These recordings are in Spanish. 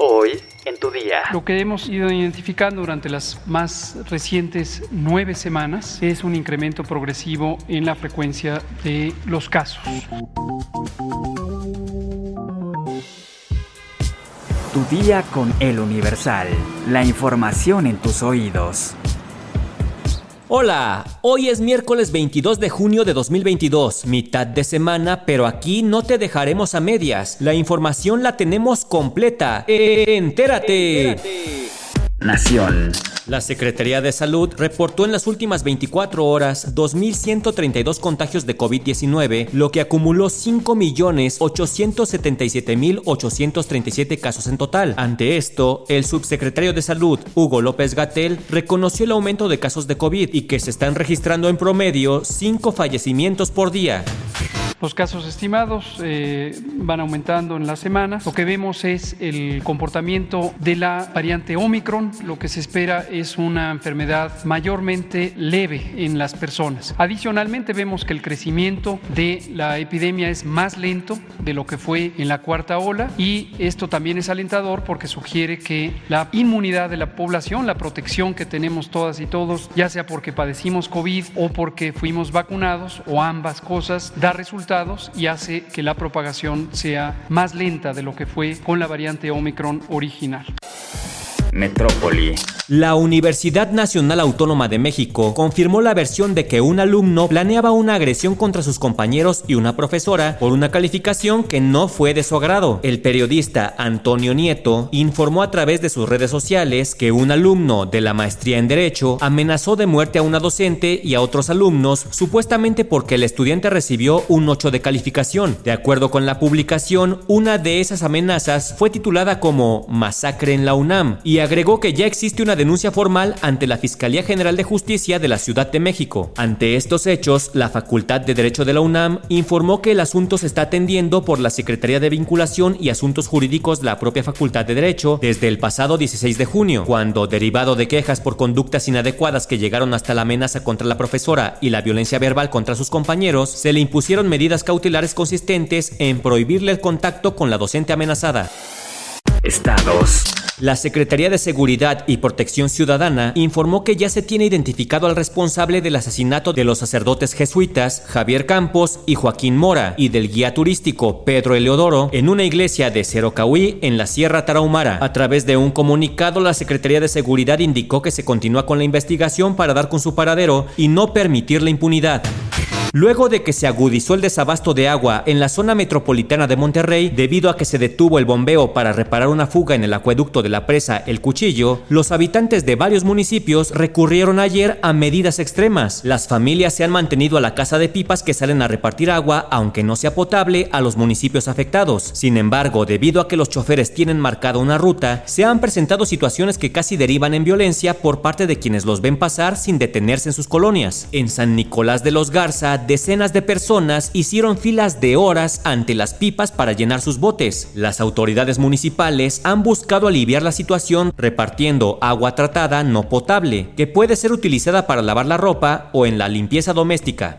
Hoy en tu día. Lo que hemos ido identificando durante las más recientes nueve semanas es un incremento progresivo en la frecuencia de los casos. Tu día con el Universal. La información en tus oídos. Hola, hoy es miércoles 22 de junio de 2022, mitad de semana, pero aquí no te dejaremos a medias. La información la tenemos completa. ¡Entérate! Nación. La Secretaría de Salud reportó en las últimas 24 horas 2.132 contagios de COVID-19, lo que acumuló 5.877.837 casos en total. Ante esto, el subsecretario de Salud, Hugo López Gatel, reconoció el aumento de casos de COVID y que se están registrando en promedio 5 fallecimientos por día. Los casos estimados eh, van aumentando en las semanas. Lo que vemos es el comportamiento de la variante Omicron. Lo que se espera es una enfermedad mayormente leve en las personas. Adicionalmente vemos que el crecimiento de la epidemia es más lento de lo que fue en la cuarta ola y esto también es alentador porque sugiere que la inmunidad de la población, la protección que tenemos todas y todos, ya sea porque padecimos COVID o porque fuimos vacunados o ambas cosas, da resultados y hace que la propagación sea más lenta de lo que fue con la variante Omicron original. Metrópoli. La Universidad Nacional Autónoma de México confirmó la versión de que un alumno planeaba una agresión contra sus compañeros y una profesora por una calificación que no fue de su agrado. El periodista Antonio Nieto informó a través de sus redes sociales que un alumno de la maestría en Derecho amenazó de muerte a una docente y a otros alumnos supuestamente porque el estudiante recibió un 8 de calificación. De acuerdo con la publicación, una de esas amenazas fue titulada como Masacre en la UNAM y agregó que ya existe una denuncia formal ante la Fiscalía General de Justicia de la Ciudad de México. Ante estos hechos, la Facultad de Derecho de la UNAM informó que el asunto se está atendiendo por la Secretaría de Vinculación y Asuntos Jurídicos de la propia Facultad de Derecho desde el pasado 16 de junio, cuando, derivado de quejas por conductas inadecuadas que llegaron hasta la amenaza contra la profesora y la violencia verbal contra sus compañeros, se le impusieron medidas cautelares consistentes en prohibirle el contacto con la docente amenazada. Estados. La Secretaría de Seguridad y Protección Ciudadana informó que ya se tiene identificado al responsable del asesinato de los sacerdotes jesuitas Javier Campos y Joaquín Mora y del guía turístico Pedro Eleodoro en una iglesia de Cerocahuí en la Sierra Tarahumara. A través de un comunicado, la Secretaría de Seguridad indicó que se continúa con la investigación para dar con su paradero y no permitir la impunidad. Luego de que se agudizó el desabasto de agua en la zona metropolitana de Monterrey debido a que se detuvo el bombeo para reparar una fuga en el acueducto de la presa El Cuchillo, los habitantes de varios municipios recurrieron ayer a medidas extremas. Las familias se han mantenido a la casa de pipas que salen a repartir agua, aunque no sea potable, a los municipios afectados. Sin embargo, debido a que los choferes tienen marcada una ruta, se han presentado situaciones que casi derivan en violencia por parte de quienes los ven pasar sin detenerse en sus colonias. En San Nicolás de los Garza, decenas de personas hicieron filas de horas ante las pipas para llenar sus botes. Las autoridades municipales han buscado aliviar la situación repartiendo agua tratada no potable, que puede ser utilizada para lavar la ropa o en la limpieza doméstica.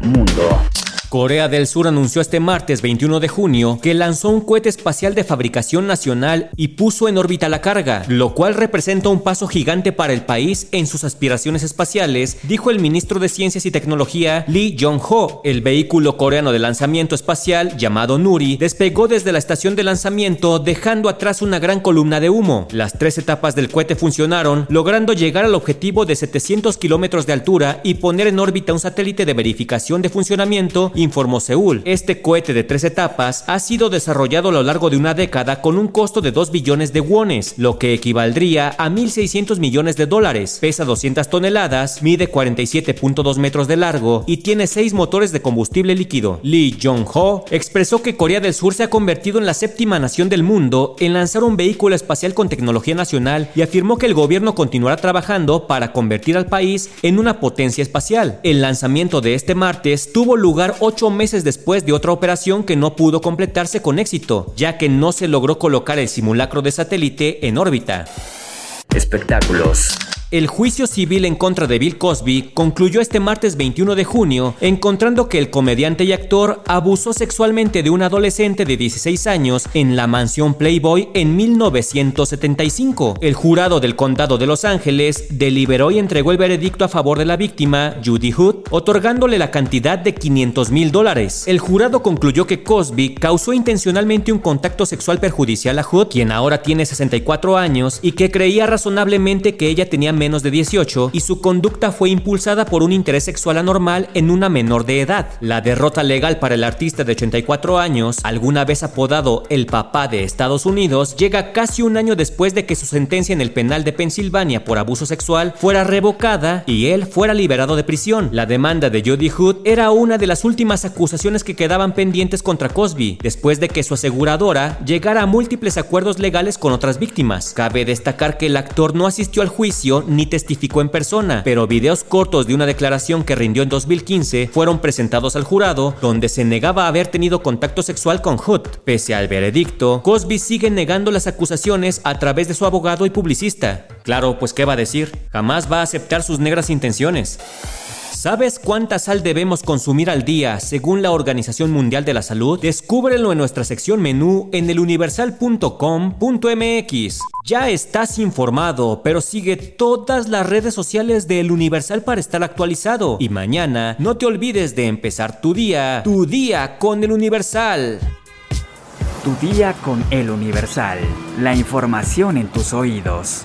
Mundo. Corea del Sur anunció este martes 21 de junio que lanzó un cohete espacial de fabricación nacional y puso en órbita la carga, lo cual representa un paso gigante para el país en sus aspiraciones espaciales, dijo el ministro de Ciencias y Tecnología Lee Jong-ho. El vehículo coreano de lanzamiento espacial, llamado Nuri, despegó desde la estación de lanzamiento dejando atrás una gran columna de humo. Las tres etapas del cohete funcionaron, logrando llegar al objetivo de 700 kilómetros de altura y poner en órbita un satélite de verificación de funcionamiento informó Seúl. Este cohete de tres etapas ha sido desarrollado a lo largo de una década con un costo de 2 billones de wones, lo que equivaldría a 1.600 millones de dólares. Pesa 200 toneladas, mide 47.2 metros de largo y tiene seis motores de combustible líquido. Lee Jong-ho expresó que Corea del Sur se ha convertido en la séptima nación del mundo en lanzar un vehículo espacial con tecnología nacional y afirmó que el gobierno continuará trabajando para convertir al país en una potencia espacial. El lanzamiento de este martes tuvo lugar ocho meses después de otra operación que no pudo completarse con éxito, ya que no se logró colocar el simulacro de satélite en órbita. Espectáculos. El juicio civil en contra de Bill Cosby concluyó este martes 21 de junio, encontrando que el comediante y actor abusó sexualmente de un adolescente de 16 años en la mansión Playboy en 1975. El jurado del condado de Los Ángeles deliberó y entregó el veredicto a favor de la víctima, Judy Hood, otorgándole la cantidad de 500 mil dólares. El jurado concluyó que Cosby causó intencionalmente un contacto sexual perjudicial a Hood, quien ahora tiene 64 años y que creía razonablemente que ella tenía menos de 18 y su conducta fue impulsada por un interés sexual anormal en una menor de edad. La derrota legal para el artista de 84 años, alguna vez apodado el papá de Estados Unidos, llega casi un año después de que su sentencia en el penal de Pensilvania por abuso sexual fuera revocada y él fuera liberado de prisión. La demanda de Jody Hood era una de las últimas acusaciones que quedaban pendientes contra Cosby, después de que su aseguradora llegara a múltiples acuerdos legales con otras víctimas. Cabe destacar que el actor no asistió al juicio ni testificó en persona, pero videos cortos de una declaración que rindió en 2015 fueron presentados al jurado, donde se negaba a haber tenido contacto sexual con Hood. Pese al veredicto, Cosby sigue negando las acusaciones a través de su abogado y publicista. Claro, pues ¿qué va a decir? Jamás va a aceptar sus negras intenciones. ¿Sabes cuánta sal debemos consumir al día según la Organización Mundial de la Salud? Descúbrelo en nuestra sección menú en eluniversal.com.mx. Ya estás informado, pero sigue todas las redes sociales de El Universal para estar actualizado. Y mañana no te olvides de empezar tu día, tu día con El Universal. Tu día con El Universal. La información en tus oídos.